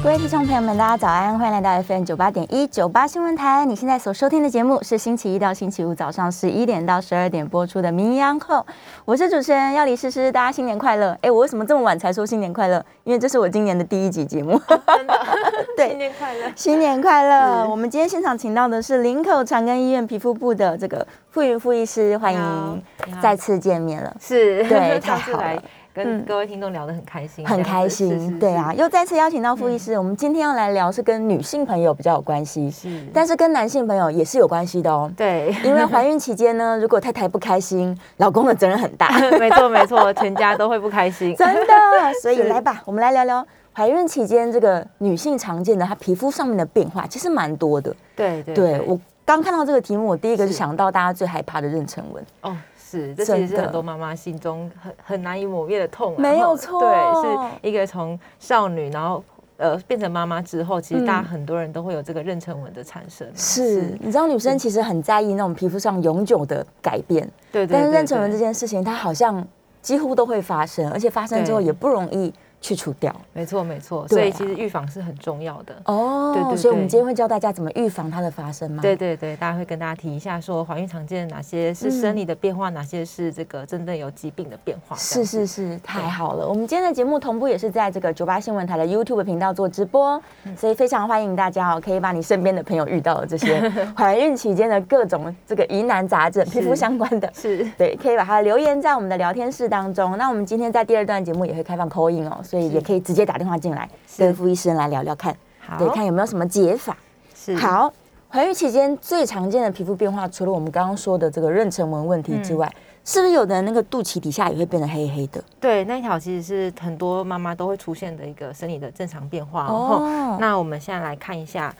各位听众朋友们，大家早安，欢迎来到 FM 九八点一九八新闻台。你现在所收听的节目是星期一到星期五早上十一点到十二点播出的《名医央后》，我是主持人要李诗诗，大家新年快乐！哎，我为什么这么晚才说新年快乐？因为这是我今年的第一集节目。真的，对，新年快乐，新年快乐！我们今天现场请到的是林口长庚医院皮肤部的这个傅云傅医师，欢迎再次见面了。是，对，太好了。跟各位听众聊得很开心，很开心，对啊，又再次邀请到傅医师。我们今天要来聊是跟女性朋友比较有关系，是，但是跟男性朋友也是有关系的哦。对，因为怀孕期间呢，如果太太不开心，老公的责任很大。没错没错，全家都会不开心，真的。所以来吧，我们来聊聊怀孕期间这个女性常见的她皮肤上面的变化，其实蛮多的。对对，对我刚看到这个题目，我第一个就想到大家最害怕的妊娠纹。哦。是，这其实是很多妈妈心中很很难以抹灭的痛。啊没有错，对，是一个从少女，然后呃变成妈妈之后，其实大家很多人都会有这个妊娠纹的产生。是，你知道女生其实很在意那种皮肤上永久的改变，对，但是妊娠纹这件事情，它好像几乎都会发生，而且发生之后也不容易。去除掉，没错没错，所以其实预防是很重要的哦。对对，所以我们今天会教大家怎么预防它的发生吗？对对对，大家会跟大家提一下，说怀孕常见的哪些是生理的变化，哪些是这个真的有疾病的变化。是是是，太好了。我们今天的节目同步也是在这个九八新闻台的 YouTube 频道做直播，所以非常欢迎大家哦，可以把你身边的朋友遇到的这些 怀孕期间的各种这个疑难杂症、皮肤相关的，是对，可以把它留言在我们的聊天室当中。那我们今天在第二段节目也会开放口音哦。所以也可以直接打电话进来，跟傅医生来聊聊看，对，看有没有什么解法。是好，怀孕期间最常见的皮肤变化，除了我们刚刚说的这个妊娠纹问题之外，是不是有的那个肚脐底下也会变得黑黑的？对，那一条其实是很多妈妈都会出现的一个生理的正常变化。哦，那我们现在来看一下。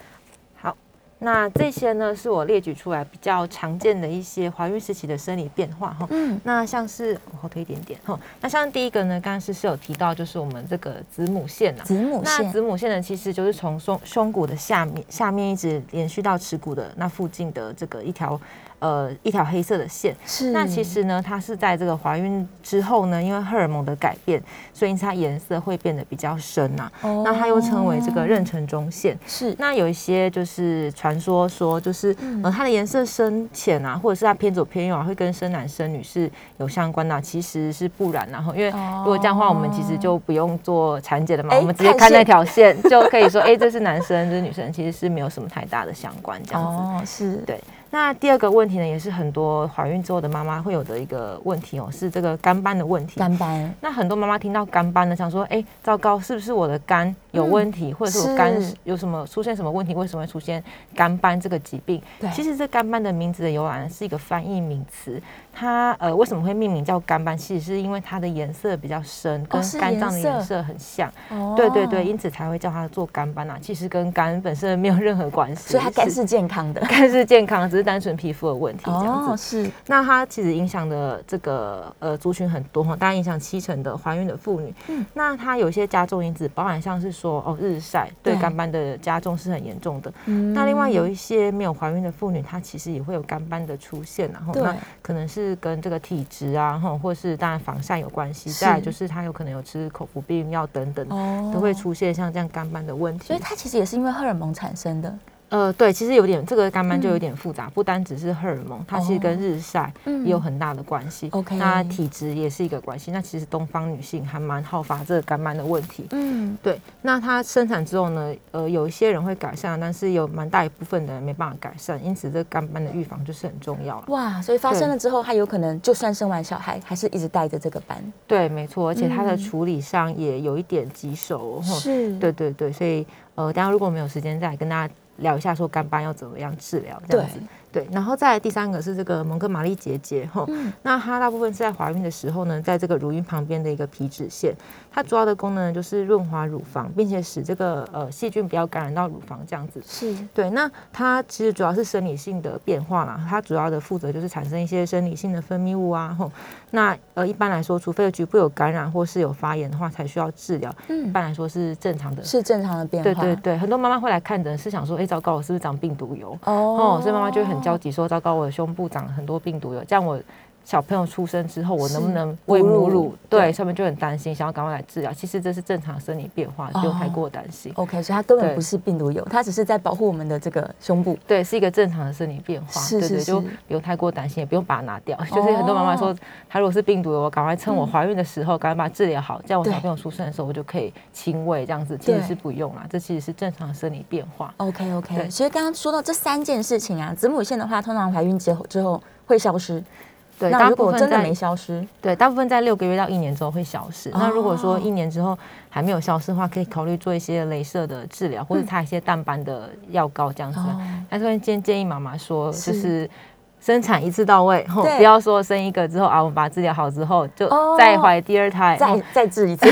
那这些呢，是我列举出来比较常见的一些怀孕时期的生理变化哈。嗯。那像是往后退一点点哈。那像第一个呢，刚刚是是有提到，就是我们这个子母线呐。子母线。那子母线呢，其实就是从胸胸骨的下面下面一直延续到耻骨的那附近的这个一条。呃，一条黑色的线，是那其实呢，它是在这个怀孕之后呢，因为荷尔蒙的改变，所以它颜色会变得比较深呐。哦，那它又称为这个妊娠中线。是那有一些就是传说说，就是呃，它的颜色深浅啊，或者是它偏左偏右啊，会跟生男生女是有相关的，其实是不然。然后，因为如果这样的话，我们其实就不用做产检了嘛，我们直接看那条线就可以说，哎，这是男生，这是女生，其实是没有什么太大的相关这样子。哦，是对。那第二个问题呢，也是很多怀孕之后的妈妈会有的一个问题哦，是这个肝斑的问题。肝斑。那很多妈妈听到肝斑呢，想说，哎，糟糕，是不是我的肝有问题，或者是我肝有什么出现什么问题，为什么会出现肝斑这个疾病？对。其实这肝斑的名字的由来是一个翻译名词。它呃为什么会命名叫肝斑？其实是因为它的颜色比较深，跟肝脏的颜色很像。哦。对对对，因此才会叫它做肝斑啊。其实跟肝本身没有任何关系。所以它肝是健康的，肝是健康，只是单纯皮肤的问题这样子。是。那它其实影响的这个呃族群很多哈，大概影响七成的怀孕的妇女。嗯。那它有一些加重因子，包含像是说哦日晒对干斑的加重是很严重的。嗯。那另外有一些没有怀孕的妇女，她其实也会有干斑的出现，然后那可能是。跟这个体质啊，哈，或是当然防晒有关系。再就是她有可能有吃口服避孕药等等，都会出现像这样干斑的问题。所以它其实也是因为荷尔蒙产生的。呃，对，其实有点这个干斑就有点复杂，不单只是荷尔蒙，它其实跟日晒也有很大的关系。OK，那体质也是一个关系。那其实东方女性还蛮好发这个肝斑的问题。嗯，对。那它生产之后呢，呃，有一些人会改善，但是有蛮大一部分的人没办法改善，因此这干斑的预防就是很重要了。哇，所以发生了之后，它有可能就算生完小孩，还是一直带着这个斑。对，没错，而且它的处理上也有一点棘手。是，对对对，所以呃，大家如果没有时间再跟大家。聊一下说肝斑要怎么样治疗这样子。对，然后再第三个是这个蒙哥马利结节哈，那它大部分是在怀孕的时候呢，在这个乳晕旁边的一个皮脂腺，它主要的功能就是润滑乳房，并且使这个呃细菌不要感染到乳房这样子。是对，那它其实主要是生理性的变化啦，它主要的负责就是产生一些生理性的分泌物啊，吼，那呃一般来说，除非局部有感染或是有发炎的话，才需要治疗。嗯，一般来说是正常的，是正常的变化。对对对，很多妈妈会来看诊是想说，哎，糟糕，我是不是长病毒疣？哦，所以妈妈就会很焦急，说糟糕，我的胸部长了很多病毒有，这样我。小朋友出生之后，我能不能喂母乳？对，上面就很担心，想要赶快来治疗。其实这是正常生理变化，不用太过担心。OK，所以它根本不是病毒有，它只是在保护我们的这个胸部。对，是一个正常的生理变化。是是是，就不用太过担心，也不用把它拿掉。就是很多妈妈说，她如果是病毒疣，我赶快趁我怀孕的时候，赶快把它治疗好，这样我小朋友出生的时候，我就可以亲喂。这样子其实是不用啦，这其实是正常的生理变化。OK OK，其实刚刚说到这三件事情啊，子母线的话，通常怀孕之后之后会消失。对，那如果真的没消失，对，大部分在六个月到一年之后会消失。那如果说一年之后还没有消失的话，可以考虑做一些镭射的治疗，或者擦一些淡斑的药膏这样子。但是建建议妈妈说，就是。生产一次到位，不要说生一个之后啊，我们把它治疗好之后就再怀第二胎，再再治一次。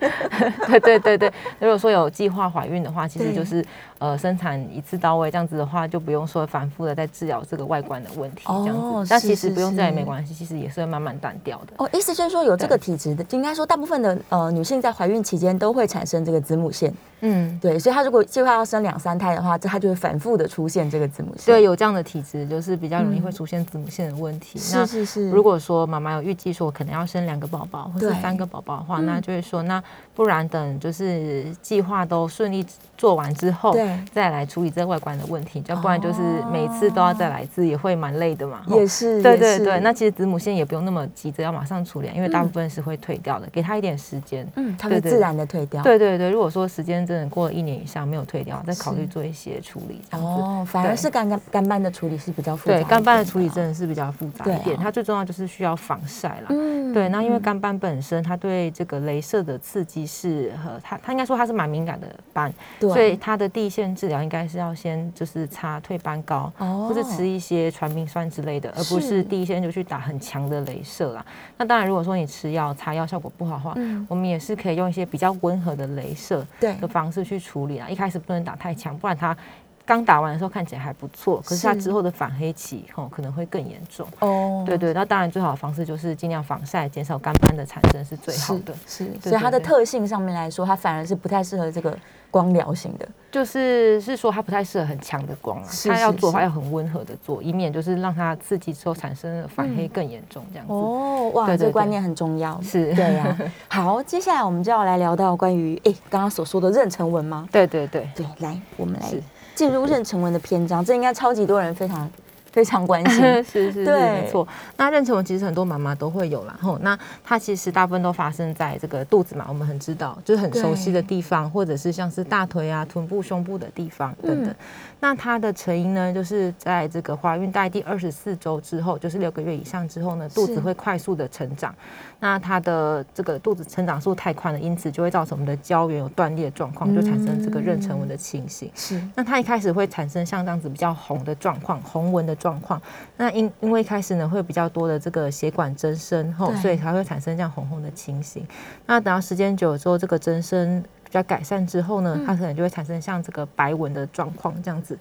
对对对对，如果说有计划怀孕的话，其实就是呃生产一次到位，这样子的话就不用说反复的在治疗这个外观的问题，这样子。但其实不用这样也没关系，其实也是会慢慢淡掉的。哦，意思就是说有这个体质的，应该说大部分的呃女性在怀孕期间都会产生这个子母腺。嗯，对，所以她如果计划要生两三胎的话，这她就会反复的出现这个子母腺。对，有这样的体质就是比较容易会出现子母腺的问题。是是是。如果说妈妈有预计说可能要生两个宝宝或者三个宝宝的话，那就会说那不然等就是计划都顺利做完之后，对，再来处理这外观的问题。要不然就是每次都要再来一次，也会蛮累的嘛。也是。对对对，那其实子母线也不用那么急着要马上处理，因为大部分是会退掉的，给他一点时间。嗯，它会自然的退掉。对对对，如果说时间真的过了一年。以上没有退掉，再考虑做一些处理。哦，反而是干干干斑的处理是比较复杂。对，干斑的处理真的是比较复杂一点。它最重要就是需要防晒啦。嗯，对。那因为干斑本身它对这个镭射的刺激是和它它应该说它是蛮敏感的斑，所以它的地线治疗应该是要先就是擦退斑膏，或者吃一些传明酸之类的，而不是第一线就去打很强的镭射啦。那当然，如果说你吃药擦药效果不好的话，我们也是可以用一些比较温和的镭射的方式去处理啊。一开始不能打太强，不然他刚打完的时候看起来还不错，可是它之后的反黑期吼可能会更严重。哦，对对，那当然最好的方式就是尽量防晒，减少干斑的产生是最好的。是，所以它的特性上面来说，它反而是不太适合这个光疗型的。就是是说它不太适合很强的光啊，它要做的话要很温和的做，以免就是让它刺激之后产生的反黑更严重这样子。哦，哇，这个观念很重要。是，对呀。好，接下来我们就要来聊到关于哎刚刚所说的妊娠纹吗？对对对对，来，我们来进入妊娠纹的篇章，这应该超级多人非常。非常关心，是是是，没错。那妊娠纹其实很多妈妈都会有啦，吼。那它其实大部分都发生在这个肚子嘛，我们很知道，就是很熟悉的地方，或者是像是大腿啊、臀部、胸部的地方等等。那它的成因呢，就是在这个怀孕大概第二十四周之后，就是六个月以上之后呢，肚子会快速的成长。那它的这个肚子成长速太快了，因此就会造成我们的胶原有断裂的状况，就产生这个妊娠纹的情形。是。那它一开始会产生像这样子比较红的状况，红纹的状。状况，那因因为一开始呢会比较多的这个血管增生后，所以才会产生这样红红的情形。那等到时间久了之后，这个增生。比较改善之后呢，它可能就会产生像这个白纹的状况这样子。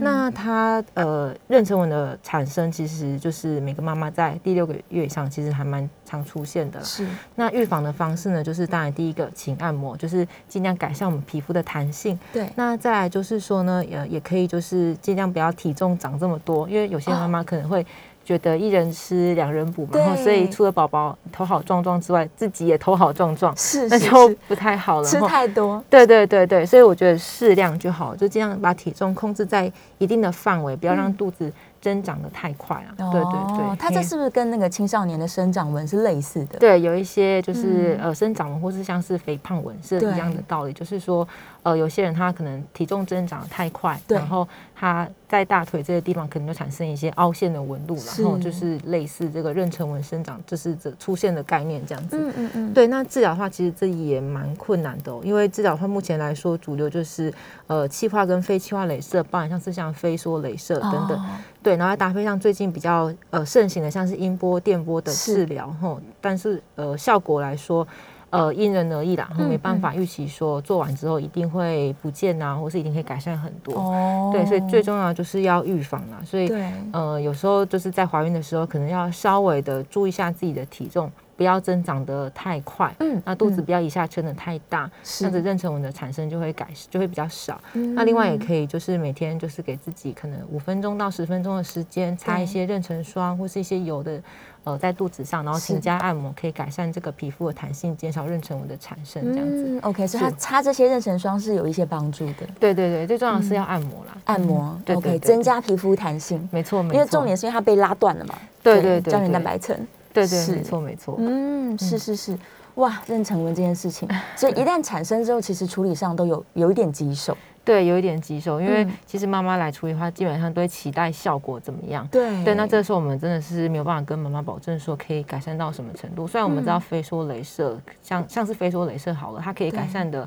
那它呃妊娠纹的产生，其实就是每个妈妈在第六个月以上，其实还蛮常出现的。是。那预防的方式呢，就是当然第一个，请按摩，就是尽量改善我们皮肤的弹性。对。那再来就是说呢，也也可以就是尽量不要体重长这么多，因为有些妈妈可能会。觉得一人吃两人补嘛，然后所以除了宝宝头好壮壮之外，自己也头好壮壮，是那就不太好了。吃太多，对对对对，所以我觉得适量就好，就尽量把体重控制在一定的范围，不要让肚子。增长的太快啊，对对对，它这是不是跟那个青少年的生长纹是类似的？对，有一些就是呃生长纹或是像是肥胖纹是一样的道理，就是说呃有些人他可能体重增长的太快，然后他在大腿这个地方可能就产生一些凹陷的纹路，然后就是类似这个妊娠纹生长，就是这出现的概念这样子。嗯嗯嗯。对，那治疗的话其实这也蛮困难的，因为治疗的话目前来说主流就是呃气化跟非气化镭射，包含像是像飞梭镭射等等。对，然后搭配上最近比较呃盛行的，像是音波、电波的治疗，吼，但是呃效果来说，呃因人而异啦，没办法预期说做完之后一定会不见啊，或是一定可以改善很多。哦，对，所以最重要就是要预防啦。所以呃有时候就是在怀孕的时候，可能要稍微的注意一下自己的体重。不要增长的太快，嗯那肚子嗯。不要一下撑的太大，是。这样子妊娠纹的产生就会改就会比较少。嗯。那另外也可以就是每天就是给自己可能五分钟到十分钟的时间，擦一些妊娠霜或是一些油的。呃，在肚子上，然后是。勤加按摩，可以改善这个皮肤的弹性，减少妊娠纹的产生，这样子。嗯，OK，所以它擦这些妊娠霜是有一些帮助的，对对对，最重要的是要按摩啦，按摩嗯对对，OK，增加皮肤弹性。没错没错，因为重点是因为它被拉断了嘛，对对对胶原蛋白层。对对是没错没错，嗯，是是是，哇，妊娠纹这件事情，所以一旦产生之后，其实处理上都有有一点棘手。对，有一点棘手，因为嗯。其实妈妈来处理的话，基本上都会期待效果怎么样。对。对，那这时候我们真的是没有办法跟妈妈保证说可以改善到什么程度。虽然我们知道嗯。飞梭镭射，像像是飞梭镭射好了，它可以改善的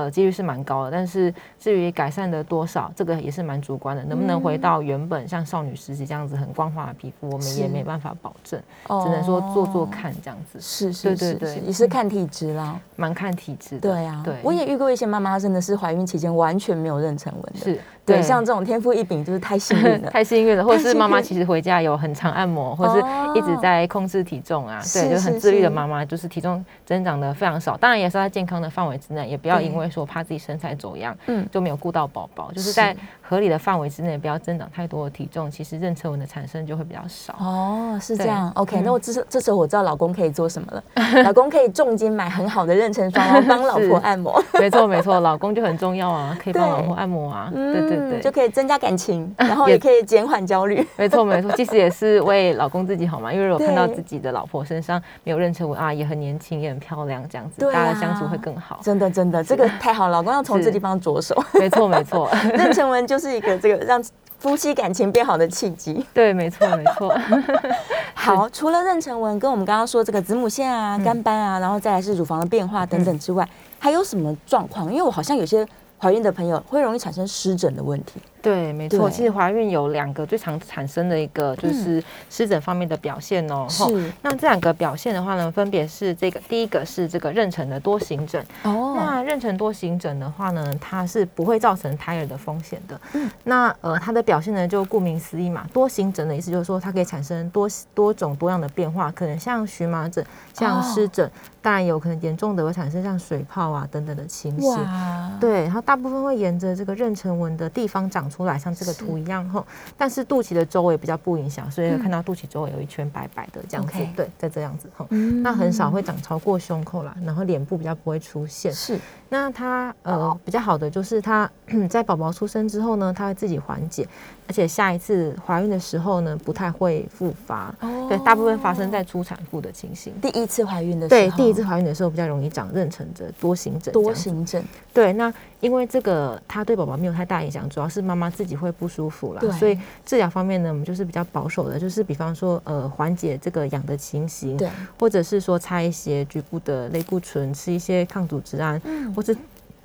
呃几率是蛮高的，但是至于改善的多少，这个也是蛮主观的。能不能回到原本像少女时期这样子很光滑的皮肤，我们也没办法保证，哦只能说做做。看这样子，是是是是，也是看体质啦。蛮看体质的。对啊，对，我也遇过一些妈妈，真的是怀孕期间完全没有妊娠纹的。是对，像这种天赋异禀，就是太幸运了。太幸运了，或者是妈妈其实回家有很常按摩，或者是一直在控制体重啊，是对，就很自律的是。妈妈，就是体重增长的非常少，当然也是在健康的范围之内，也不要因为说怕自己身材走样，嗯。就没有顾到宝宝，就是是。在合理的范围之内，不要增长太多的体重，其实妊娠纹的产生就会比较少。哦，是这样。OK，嗯那我这时这时候我知道老公可以做什么了。老公可以重金买很好的妊娠霜，然后帮老婆按摩。没错没错，老公就很重要啊，可以帮老婆按摩啊，对 对对，嗯就可以增加感情，然后也也可以减缓焦虑。没错没错，其实也是为老公自己好嘛，因为如果看到自己的老婆身上没有妊娠纹啊，也很年轻，也很漂亮，这样子，大家相处会更好。真的真的，这个太好了，老公要从这地方着手。没错没错，妊娠纹就是一个这个让夫妻感情变好的契机。对，没错没错。好，除了妊娠纹跟我们刚刚说这个子母线啊、嗯肝斑啊，然后再来是乳房的变化等等之外，还有什么状况？因为我好像有些怀孕的朋友会容易产生湿疹的问题。对，没错。其实怀孕有两个最常产生的一个就是湿疹方面的表现哦。吼是那这两个表现的话呢，分别是这个第一个是这个妊娠的多形疹。哦，那妊娠多形疹的话呢，它是不会造成胎儿的风险的。嗯那呃，它的表现呢，就顾名思义嘛，多形疹的意思就是说它可以产生多多种多样的变化，可能像荨麻疹、像湿疹，当然有可能严重的会产生像水泡啊等等的情形。哇，对，它大部分会沿着这个妊娠纹的地方长出来，像这个图一样哈。但是肚脐的周围比较不影响，所以看到肚脐周围有一圈白白的这样子。嗯对，在这样子哈。嗯那很少会长超过胸口啦，然后脸部比较不会出现。是那它呃比较好的就是它 在宝宝出生之后呢，它会自己缓解，而且下一次怀孕的时候呢，不太会复发。哦对，大部分发生在初产妇的情形。第一次怀孕的时候，对，第一次怀孕的时候比较容易长妊娠的、多形疹多。形疹，对，那因为这个它对宝宝没有太大影响，主要是妈妈自己会不舒服对啦，所以治疗方面呢，我们就是比较保守的，就是比方说呃缓解这个痒的情形，对，或者是说擦一些局部的类固醇，吃一些抗组织胺，嗯或者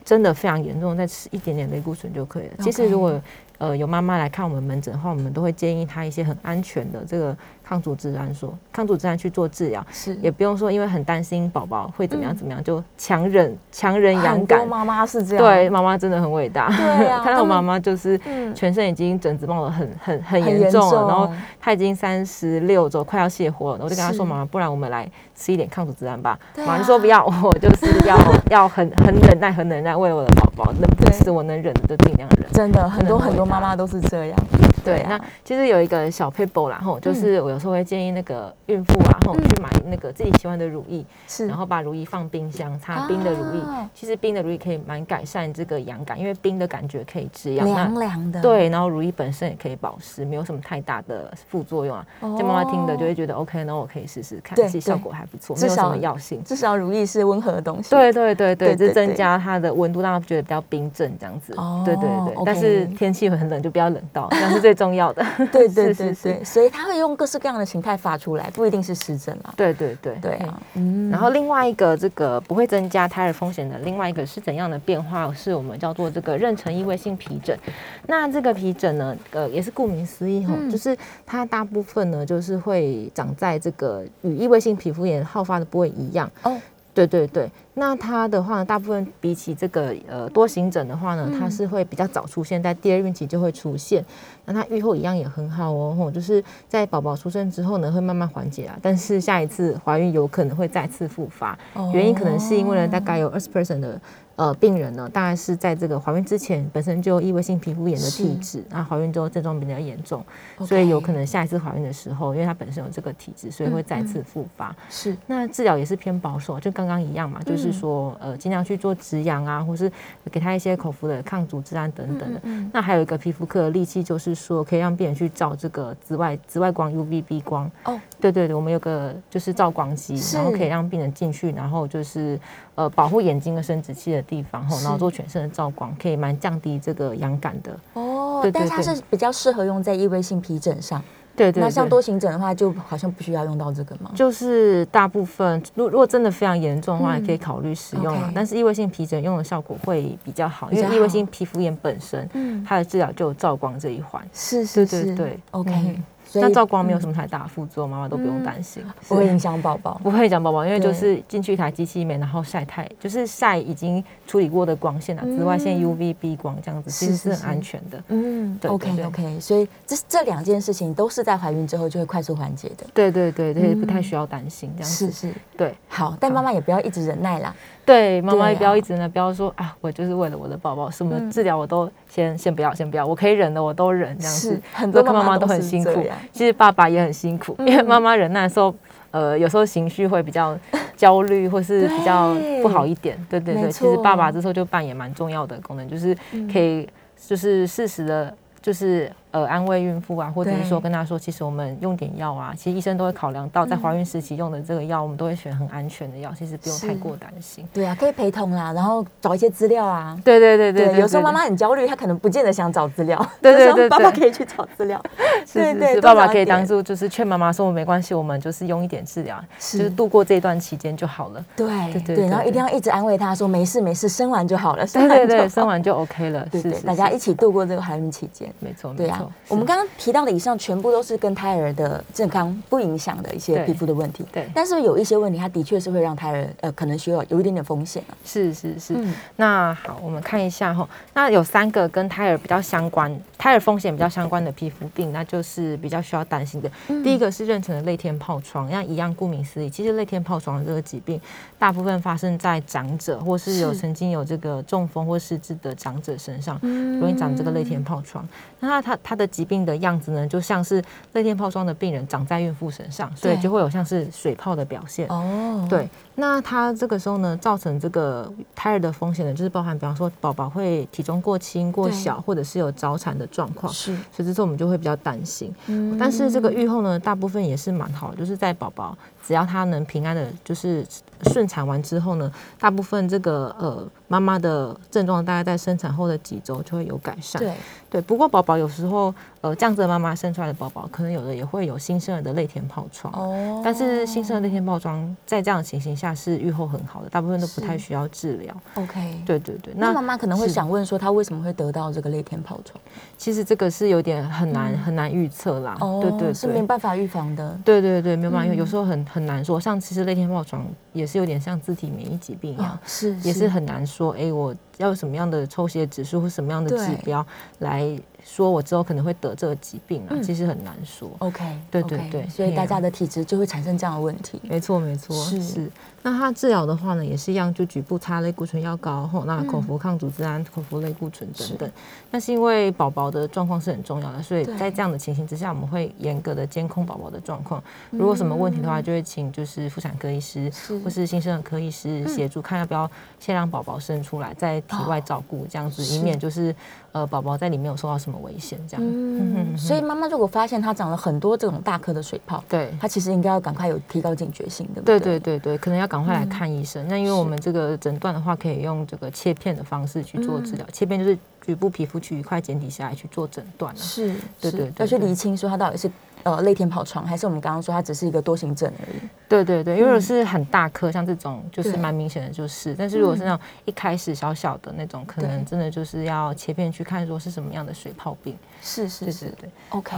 真的非常严重，再吃一点点类固醇就可以了。其实如果呃有妈妈来看我们门诊的话，我们都会建议她一些很安全的这个抗组织胺说抗组织胺去做治疗，是也不用说因为很担心宝宝会怎么样嗯怎么样、就强忍强忍养感。妈妈是这样，对，，妈妈真的很伟大。对啊 看到我妈妈就是嗯全身已经疹子冒的很很很很严重了，严然后她已经三十六周，快要卸货了。我就跟她是说：“妈妈，不然我们来吃一点抗组织胺吧。”妈妈就说：“不要，我就是要要很 很忍耐，很忍耐，为了我的宝宝，能不对吃我能忍的就尽量忍。”真的很多很很多妈妈都是这样，对，啊那其实有一个小 paper 啦，吼，就是我有时候会建议那个孕妇啊，吼，嗯去买那个自己喜欢的乳液，是，然后把乳液放冰箱，擦冰的乳液啊。其实冰的乳液可以蛮改善这个痒感，因为冰的感觉可以止痒。凉那凉的，对，然后乳液本身也可以保湿，没有什么太大的副作用啊。哦，这妈妈听的就会觉得 OK，那我可以试试看，其实效果还不错，至少没有什么药性。至少乳液是温和的东西，对对对对，就增加它的温度，让它觉得比较冰镇这样子。哦对对对，但是天气很冷，就不要冷到，但是最重要的。对对对对，所以它会用各式各样的形态发出来，不一定是湿疹啦。对对对对啊，嗯然后另外一个这个不会增加胎儿风险的另外一个是怎样的变化？是我们叫做这个妊娠异位性皮疹。那这个皮疹呢，呃，也是顾名思义哈，嗯就是它大部分呢就是会长在这个与异位性皮肤炎好发的部位一样。哦，对对对，那它的话呢，大部分比起这个呃多型疹的话呢，它是会比较早出现，在第二孕期就会出现。那它愈后一样也很好哦，吼，就是在宝宝出生之后呢，会慢慢缓解啊，但是下一次怀孕有可能会再次复发，原因可能是因为呢，大概有二十 percent 的。呃，病人呢，大概是在这个怀孕之前本身就有异位性皮肤炎的体质，那怀孕之后症状比较严重，所以有可能下一次怀孕的时候，因为它本身有这个体质，所以会再次复发。是，那治疗也是偏保守，就刚刚一样嘛，就是说呃，尽量去做止痒啊，或是给他一些口服的抗组织胺等等的。那还有一个皮肤科的利器，就是说可以让病人去照这个紫外紫外光 UVB 光。哦，对对对，我们有个就是照光机，然后可以让病人进去，然后就是呃保护眼睛跟生殖器的。地方后，然后做全身的照光，可以蛮降低这个痒感的哦。对但它是比较适合用在异位性皮疹上。对对。那像多形疹的话，就好像不需要用到这个吗？就是大部分，如如果真的非常严重的话，也可以考虑使用啊。但是异位性皮疹用的效果会比较好，因为异位性皮肤炎本身，嗯，它的治疗就有照光这一环。是是是，对，OK。那照光没有什么太大副作用，妈妈都不用担心，不会影响宝宝，不会影响宝宝，因为就是进去一台机器里面，然后晒太，就是晒已经处理过的光线啊，紫外线 UVB 光这样子，其实是很安全的。嗯，OK OK，所以这这两件事情都是在怀孕之后就会快速缓解的。对对对对，不太需要担心这样子。是是，对，好，但妈妈也不要一直忍耐啦。对，妈妈也不要一直呢，不要说啊，我就是为了我的宝宝，什么治疗我都先先不要，先不要，我可以忍的我都忍，这样子。很多妈妈都很辛苦，其实爸爸也很辛苦，因为妈妈忍耐的时候，呃，有时候情绪会比较 焦虑，或是比较不好一点。对对对，其实爸爸这时候就扮演蛮重要的功能，就是可以就是适时的，就是。呃，安慰孕妇啊，或者是说跟她说，其实我们用点药啊，其实医生都会考量到，在怀孕时期用的这个药，我们都会选很安全的药，其实不用太过担心。对啊，可以陪同啦，然后找一些资料啊。对对对对，有时候妈妈很焦虑，她可能不见得想找资料。对对对，爸爸可以去找资料。对对，爸爸可以当初就是劝妈妈说，没关系，我们就是用一点治疗，就是度过这段期间就好了。对对对，然后一定要一直安慰她说，没事没事，生完就好了。对对对，生完就 OK 了。对对，大家一起度过这个怀孕期间。没错，对啊，我们刚刚。提到的以上全部都是跟胎儿的健康不影响的一些皮肤的问题，对。但是有一些问题，它的确是会让胎儿呃可能需要有一点点风险是是是。那好，我们看一下哈，那有三个跟胎儿比较相关、胎儿风险比较相关的皮肤病，那就是比较需要担心的。第一个是妊娠的泪天疱疮，那一样顾名思义，其实泪天疱疮这个疾病大部分发生在长者或是有曾经有这个中风或失智的长者身上，容易长这个泪天疱疮。那它它它的疾病的样子呢，就像是泪天疱疮的病人长在孕妇身上，所以就会有像是水泡的表现。哦，对。那它这个时候呢，造成这个胎儿的风险呢，就是包含，比方说宝宝会体重过轻、过小，或者是有早产的状况。是。所以这时候我们就会比较担心。嗯。但是这个愈后呢，大部分也是蛮好，就是在宝宝只要他能平安的，就是顺产完之后呢，大部分这个呃妈妈的症状大概在生产后的几周就会有改善。对。对。不过宝宝有时候。呃，这样子的妈妈生出来的宝宝，可能有的也会有新生儿的泪田疱疮。哦。但是新生儿泪天疱疮在这样的情形下是愈后很好的，大部分都不太需要治疗。OK。对对对。那妈妈可能会想问说，她为什么会得到这个泪田疱疮？其实这个是有点很难很难预测啦。哦。对对。是没办法预防的。对对对，没有办法，因为有时候很很难说。像其实那天疱疮也是有点像自体免疫疾病一样，是也是很难说。哎，我要什么样的抽血指数或什么样的指标来？说我之后可能会得这个疾病啊，其实很难说。OK，对对对，所以大家的体质就会产生这样的问题。没错没错，是。那他治疗的话呢，也是一样，就局部擦类固醇药膏，吼，那口服抗组织胺、口服类固醇等等。那是因为宝宝的状况是很重要的，所以在这样的情形之下，我们会严格的监控宝宝的状况。如果什么问题的话，就会请就是妇产科医师或是新生儿科医师协助，看要不要先让宝宝生出来，在体外照顾这样子，以免就是呃宝宝在里面有受到什么危险这样。嗯，所以妈妈如果发现他长了很多这种大颗的水泡，对，他其实应该要赶快有提高警觉性的。对对对对，可能要赶。赶快来看医生。那因为我们这个诊断的话，可以用这个切片的方式去做治疗。切片就是局部皮肤区一块剪底下来去做诊断是，对对，要去厘清说它到底是呃泪天疱疮，还是我们刚刚说它只是一个多形症而已。对对对，因为是很大颗，像这种就是蛮明显的，就是。但是如果是那种一开始小小的那种，可能真的就是要切片去看，说是什么样的水泡病。是是是，对。OK。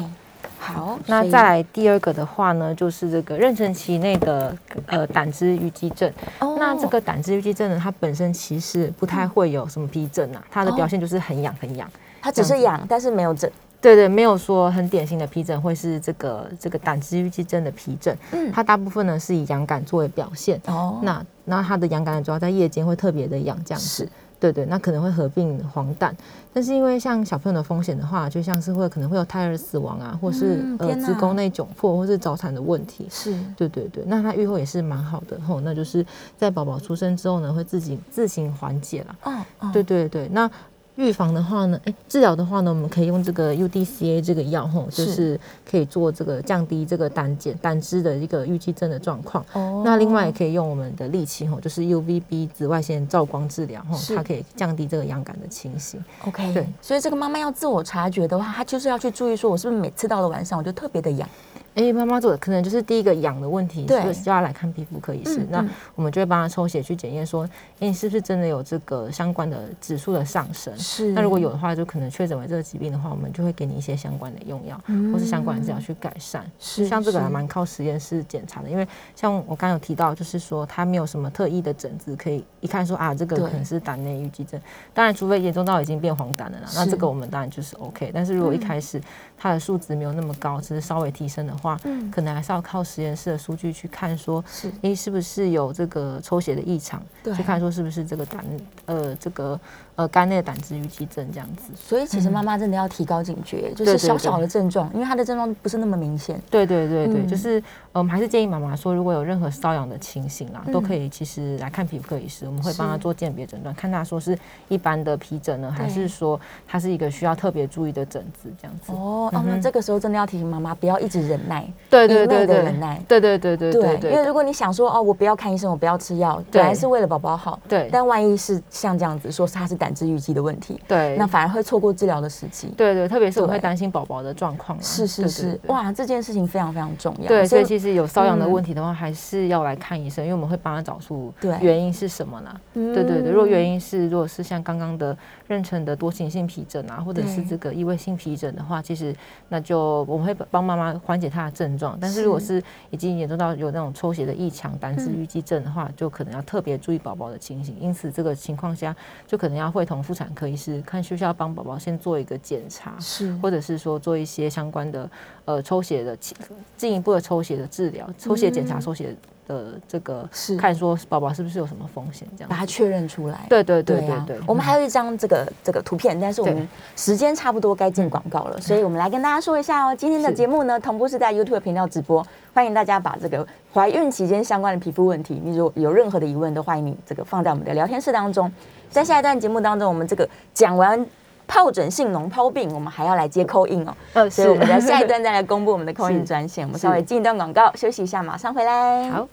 好，那再来第二个的话呢，就是这个妊娠期内的呃胆汁淤积症。哦那这个胆汁淤积症呢，它本身其实不太会有什么皮疹啊，它的表现就是很痒很痒。它只是痒，但是没有疹。对对，没有说很典型的皮疹会是这个这个胆汁淤积症的皮疹，嗯它大部分呢是以痒感作为表现。哦那那它的痒感，主要在夜间会特别的痒这样子是。对对，那可能会合并黄疸，但是因为像小朋友的风险的话，就像是会可能会有胎儿死亡啊，或是、呃子宫内窘迫，或是早产的问题。是对对对，那它愈后也是蛮好的吼，那就是在宝宝出生之后呢，会自己自行缓解了。哦哦对对对，那预防的话呢，哎，治疗的话呢，我们可以用这个 UDCA 这个药吼，就是是可以做这个降低这个胆碱胆汁的一个淤积症的状况。哦那另外也可以用我们的利器吼，就是 UVB 紫外线照光治疗吼，它可以降低这个痒感的情形。OK，对所以这个妈妈要自我察觉的话，她就是要去注意说，我是不是每次到了晚上我就特别的痒？哎，妈妈做的可能就是第一个痒的问题，对就要来看皮肤科医师。那我们就会帮他抽血去检验，说，哎，你是不是真的有这个相关的指数的上升？是那如果有的话，就可能确诊为这个疾病的话，我们就会给你一些相关的用药，或是相关的治疗去改善。嗯是像这个是还蛮靠实验室检查的，因为像我刚刚有提到，就是说它没有什么特异的疹子可以一看说啊，这个可能是胆内淤积症。当然，除非严重到已经变黄疸了啦，那是这个我们当然就是 OK。但是如果一开始它的数值没有那么高，只是稍微提升的话，嗯。可能还是要靠实验室的数据去看说，是。诶，是不是有这个抽血的异常，对。去看说是不是这个胆呃这个呃肝内的胆汁淤积症这样子。所以其实妈妈真的要提高警觉，就是小小的症状，因为她的症状不是那么明显。对对对对，嗯就是呃我们还是建议妈妈说，如果有任何瘙痒的情形啦，嗯都可以其实来看皮肤科医师，我们会帮她做鉴别诊断，看她说是一般的皮疹呢，还是说它是一个需要特别注意的疹子这样子。哦，哦，那这个时候真的要提醒妈妈不要一直忍耐，对对对对的忍耐。对对对对对对，因为如果你想说哦，我不要看医生，我不要吃药，本来是为了宝宝好，对但万一是像这样子说他是胆汁淤积的问题，对那反而会错过治疗的时机。对对，特别是我对会担心宝宝的状况啊。是是是对对，对哇，这件事情非常非常重要。对，所以其实有瘙痒的嗯问题的话，还是要来看医生，因为我们会帮他找出原因是什么呢？嗯对对对，如果原因是如果是像刚刚的妊娠的多形性皮疹啊，或者是这个异位性皮疹的话，其实那就我们会帮妈妈缓解她的症状。但是如果是已经严重到有那种抽血的异常、胆汁嗯淤积症的话，就可能要特别注意宝宝的情形。因此，这个情况下就可能要会同妇产科医师看需不需要帮宝宝先做一个检查。是或者是说做一些相关的呃抽血的进进一步的抽血的治疗、抽血检查、嗯抽血的这个是看说宝宝是不是有什么风险这样。把它确认出来。对对对对啊对，我们还有一张这个这个图片，但是我们对时间差不多该进广告了，所以我们来跟大家说一下哦。今天的是节目呢，同步是在 YouTube 频道直播，欢迎大家把这个怀孕期间相关的皮肤问题，你如果有任何的疑问，都欢迎你这个放在我们的聊天室当中。在下一段节目当中，我们这个讲完疱疹性脓疱病，我们还要来接扣印哦。呃所以我们在下一段再来公布我们的扣印是专线。我们稍微进一段广告，休息一下，马上回来。好。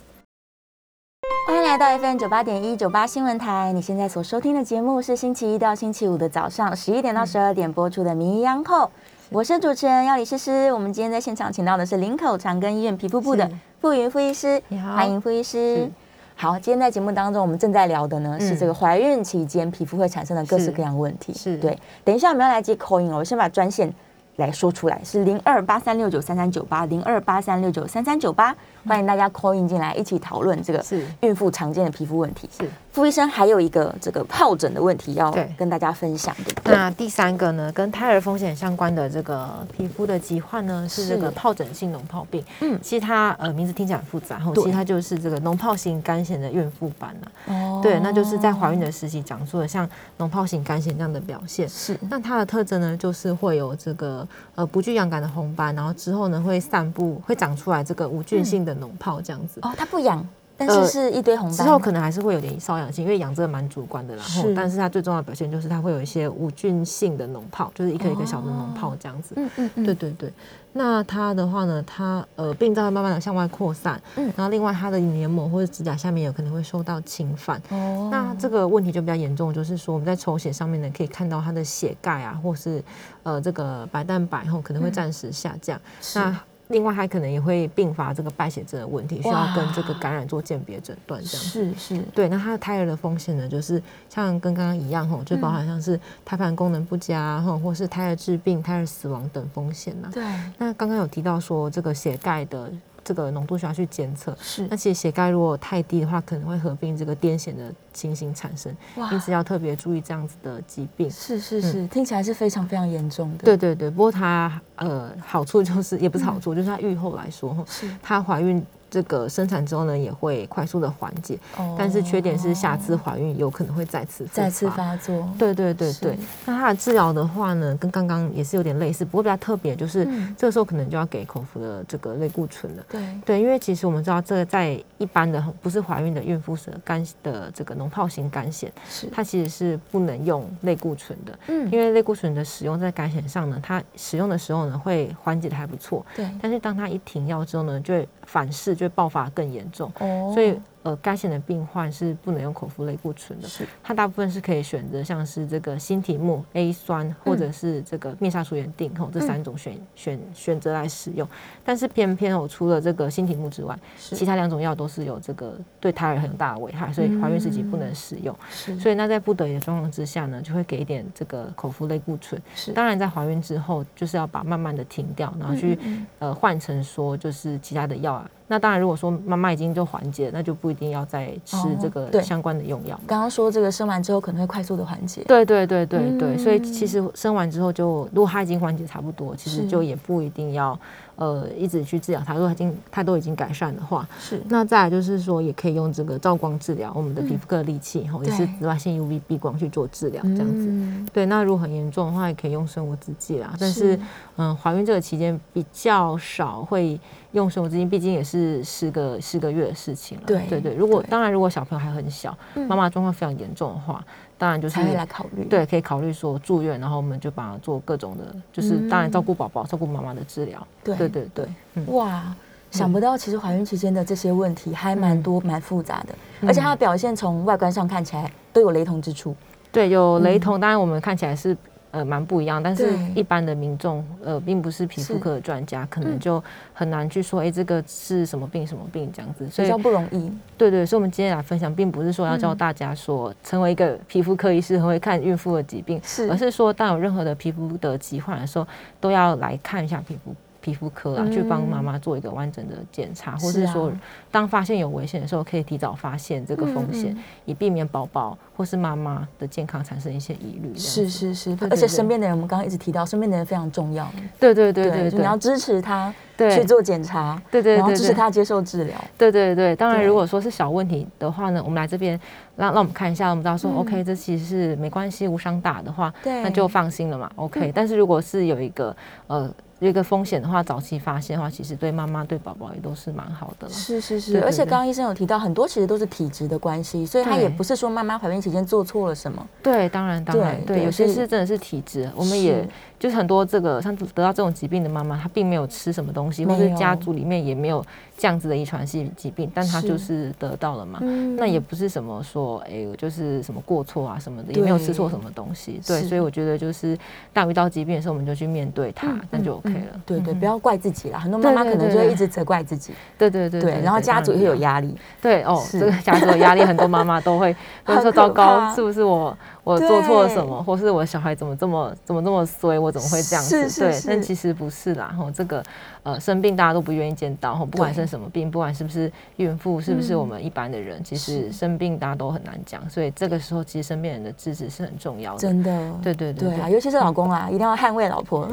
欢迎来到 FM 九八点一九八新闻台。你现在所收听的节目是星期一到星期五的早上十一点到十二点播出的《名医央后》，我是主持人要李诗诗。我们今天在现场请到的是林口长庚医院皮肤部的傅云傅医师，你好。欢迎傅医师。好，今天在节目当中，我们正在聊的呢、是嗯这个怀孕期间皮肤会产生的各式各样问题。是。对，等一下我们要来接口音哦，我先把专线来说出来，是零二八三六九三三九八零二八三六九三三九八，欢迎大家 call in 进来一起讨论这个是孕妇常见的皮肤问题。是。傅医生还有一个这个疱疹的问题要跟大家分享，对不对？那第三个呢，跟胎儿风险相关的这个皮肤的疾患呢，是这个疱疹性脓疱病。嗯其实它呃名字听起来很复杂，其实它就是这个脓疱型肝炎的孕妇版啊。哦对，那就是在怀孕的时期长出了像脓疱型肝炎这样的表现。是那它的特征呢，就是会有这个呃不具痒感的红斑，然后之后呢会散布，会长出来这个无菌性的脓疱这样子。哦，它不痒，但是呃是一堆红斑。之后可能还是会有点瘙痒性，因为痒这个蛮主观的啦。是但是它最重要的表现就是它会有一些无菌性的脓泡，就是一颗一颗小的脓泡这样子。嗯嗯嗯，对对对，那它的话呢，它呃病灶会慢慢的向外扩散，嗯然后另外它的黏膜或者指甲下面有可能会受到侵犯。哦那这个问题就比较严重，就是说我们在抽血上面呢，可以看到它的血钙啊，或是呃这个白蛋白后可能会暂时下降。是那另外还可能也会并发这个败血症的问题，需要跟这个感染做鉴别诊断这样。是是，对，那他的胎儿的风险呢，就是像跟刚刚一样吼，就包含像是胎盘功能不佳吼，或是胎儿致病、胎儿死亡等风险呐。对，那刚刚有提到说这个血钙的。这个浓度需要去监测，是。那其实血钙如果太低的话，可能会合并这个癫痫的情形产生，因此要特别注意这样子的疾病。是是是，听起来是非常非常严重的。对对对，不过它呃好处就是也不是好处，就是它愈后来说，是它怀孕。这个生产之后呢，也会快速的缓解，但是缺点是下次怀孕有可能会再次再次发作。对对对对，那它的治疗的话呢，跟刚刚也是有点类似，不过比较特别就是这个时候可能就要给口服的这个类固醇了。对对，因为其实我们知道这个在一般的不是怀孕的孕妇是肝的这个脓泡型肝癣，是它其实是不能用类固醇的。嗯，因为类固醇的使用在肝癣上呢，它使用的时候呢会缓解的还不错。对，但是当它一停药之后呢，就会反噬，就会爆发更严。重，所以呃，肝癣的病患是不能用口服类固醇的，是它大部分是可以选择像是这个新体木 A 酸或者是这个面纱除炎定吼这三种选选选择来使用，但是偏偏哦，除了这个新体木之外，其他两种药都是有这个对胎儿很大的危害，所以怀孕时期不能使用。是，所以那在不得已的状况之下呢，就会给一点这个口服类固醇。是，当然在怀孕之后就是要把慢慢的停掉，然后去呃换成说就是其他的药啊。那当然，如果说妈妈已经就缓解，那就不一定要再吃这个相关的用药。刚刚说这个生完之后可能会快速的缓解。对对对对对，所以其实生完之后就，如果他已经缓解差不多，其实就也不一定要。呃，一直去治疗它，如果已经它都已经改善的话，是。那再来就是说，也可以用这个照光治疗，我们的皮肤科利器吼，也是紫外线 UV B 光去做治疗，这样子。对，那如果很严重的话，也可以用生物制剂啦。但是，嗯，怀孕这个期间比较少会用生物制剂，毕竟也是十个十个月的事情了。对对对，如果当然，如果小朋友还很小，妈妈状况非常严重的话。当然就是来考虑，对，可以考虑说住院，然后我们就把它做各种的，就是当然照顾宝宝、照顾妈妈的治疗。对对对对，哇，想不到其实怀孕期间的这些问题还蛮多、蛮复杂的，而且它的表现从外观上看起来都有雷同之处。对，有雷同，当然我们看起来是。呃，蛮不一样，但是一般的民众，呃，并不是皮肤科的专家，可能就很难去说，哎，这个是什么病，什么病这样子，所以比较不容易。对对，所以我们今天来分享，并不是说要教大家说成为一个皮肤科医师，很会看孕妇的疾病，是，而是说当有任何的皮肤的疾患的时候，都要来看一下皮肤。皮肤科啊，去帮妈妈做一个完整的检查，或是说，当发现有危险的时候，可以提早发现这个风险，以避免宝宝或是妈妈的健康产生一些疑虑。是是是，而且身边的人，我们刚刚一直提到，身边的人非常重要。对对对对，你要支持他去做检查，对对，然后支持他接受治疗。对对对，当然，如果说是小问题的话呢，我们来这边让让我们看一下，我们知道说，OK，这其实是没关系，无伤大的话，那就放心了嘛。OK，但是如果是有一个呃。一个风险的话，早期发现的话，其实对妈妈、对宝宝也都是蛮好的。是是是，而且刚刚医生有提到，很多其实都是体质的关系，所以他也不是说妈妈怀孕期间做错了什么。对，当然当然，对，有些是真的是体质，我们也。就是很多这个像得到这种疾病的妈妈，她并没有吃什么东西，或者家族里面也没有这样子的遗传性疾病，但她就是得到了嘛。那也不是什么说，哎，就是什么过错啊什么的，也没有吃错什么东西。对，所以我觉得就是当遇到疾病的时候，我们就去面对它，那就 OK 了。对对，不要怪自己啦。很多妈妈可能就会一直责怪自己。对对对对，然后家族也有压力。对哦，这个家族的压力，很多妈妈都会 都说糟糕，是不是我？我做错了什么，或是我小孩怎么这么怎么这么衰，我怎么会这样子？对，但其实不是啦。吼，这个呃生病大家都不愿意见到，吼，不管生什么病，不管是不是孕妇，是不是我们一般的人，其实生病大家都很难讲。所以这个时候，其实身边人的支持是很重要的。真的，对对对啊，尤其是老公啊，一定要捍卫老婆。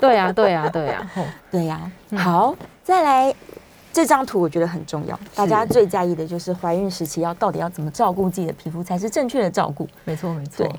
对呀，对呀，对呀，吼，对呀。好，再来。这张图我觉得很重要，大家最在意的就是怀孕时期要到底要怎么照顾自己的皮肤才是正确的照顾。没错，没错。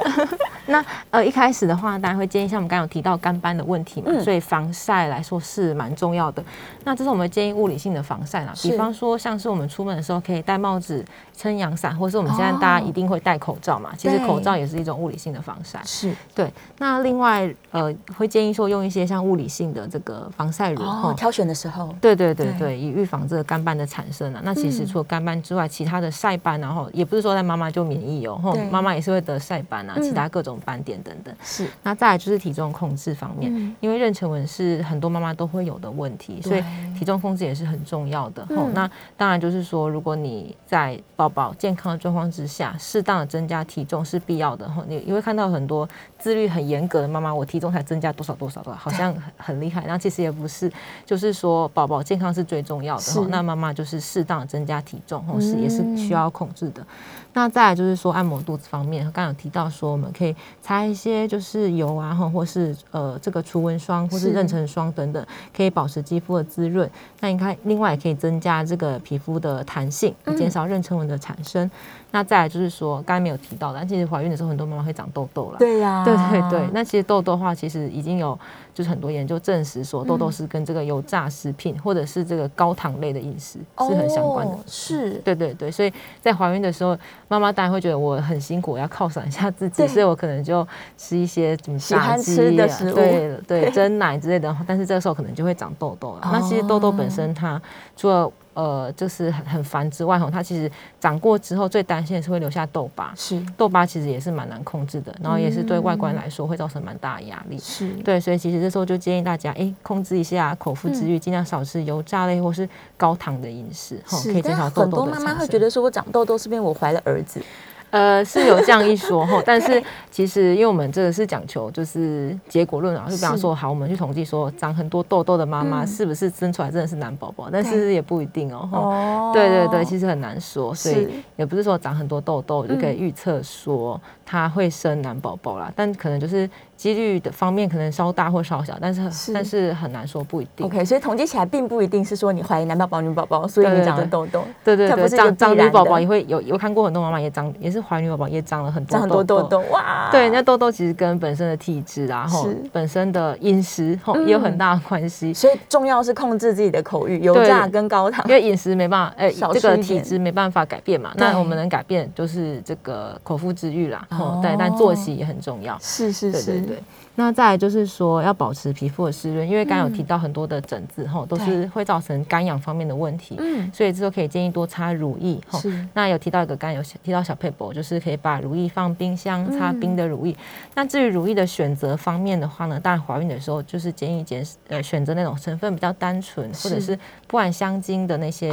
那呃一开始的话，大家会建议像我们刚刚有提到干斑的问题嘛，所以防晒来说是蛮重要的。那这是我们建议物理性的防晒啦，比方说像是我们出门的时候可以戴帽子、撑阳伞，或是我们现在大家一定会戴口罩嘛，其实口罩也是一种物理性的防晒。是对。那另外呃会建议说用一些像物理性的这个防晒乳，挑选的时候。对对对对。对，以预防这个肝斑的产生啊。那其实除了肝斑之外，其他的晒斑，然后也不是说在妈妈就免疫哦，吼，妈妈也是会得晒斑啊，其他各种斑点等等。是。那再来就是体重控制方面，因为妊娠纹是很多妈妈都会有的问题，所以体重控制也是很重要的。吼，那当然就是说，如果你在宝宝健康的状况之下，适当的增加体重是必要的。吼，你你会看到很多自律很严格的妈妈，我体重才增加多少多少多少，好像很很厉害。那其实也不是，就是说宝宝健康是最重要的。那妈妈就是适当增加体重，或是也是需要控制的。那再来就是说按摩肚子方面，刚刚有提到说我们可以擦一些就是油啊，哈，或是呃这个除纹霜或是妊娠霜等等，可以保持肌肤的滋润。那你看，另外也可以增加这个皮肤的弹性，减少妊娠纹的产生。那再来就是说，刚才没有提到的，其实怀孕的时候很多妈妈会长痘痘了。对呀，对对对。那其实痘痘的话，其实已经有就是很多研究证实说，痘痘是跟这个油炸食品或者是这个高糖类的饮食是很相关的。是，对对对。所以在怀孕的时候，妈妈当然会觉得我很辛苦，我要犒赏一下自己，所以我可能就吃一些什么炸鸡的食物，对对，蒸奶之类的。但是这个时候可能就会长痘痘了。那其实痘痘本身它除了呃，就是很很烦之外，吼，它其实长过之后最担心的是会留下痘疤，是。痘疤其实也是蛮难控制的，然后也是对外观来说会造成蛮大的压力，是。对，所以其实这时候就建议大家，哎，控制一下口腹之欲，尽量少吃油炸类或是高糖的饮食，吼，可以减少痘痘的很多妈妈会觉得说我长痘痘是因为我怀了儿子。呃，是有这样一说哈，但是其实因为我们这个是讲求就是结果论啊，就比方说好，我们去统计说长很多痘痘的妈妈是不是生出来真的是男宝宝，但是也不一定哦。哦，对对对，其实很难说，所以也不是说长很多痘痘就可以预测说他会生男宝宝啦，但可能就是。几率的方面可能稍大或稍小，但是但是很难说，不一定。OK，所以统计起来并不一定是说你怀疑男宝宝、女宝宝，所以你长了痘痘。对对对，长长女宝宝也会有，有看过很多妈妈也长，也是怀女宝宝也长了很多很多痘痘。哇，对，那痘痘其实跟本身的体质啊，吼本身的饮食吼也有很大的关系。所以重要是控制自己的口欲，油炸跟高糖。因为饮食没办法，哎，这个体质没办法改变嘛。那我们能改变就是这个口腹之欲啦。哦，对，但作息也很重要。是是是，对。那再来就是说要保持皮肤的湿润，因为刚有提到很多的疹子哈，都是会造成干痒方面的问题，嗯，所以这时候可以建议多擦乳液哈。那有提到一个刚有提到小佩宝，就是可以把乳液放冰箱擦冰的乳液。那至于乳液的选择方面的话呢，当然怀孕的时候就是建议减呃选择那种成分比较单纯或者是不含香精的那些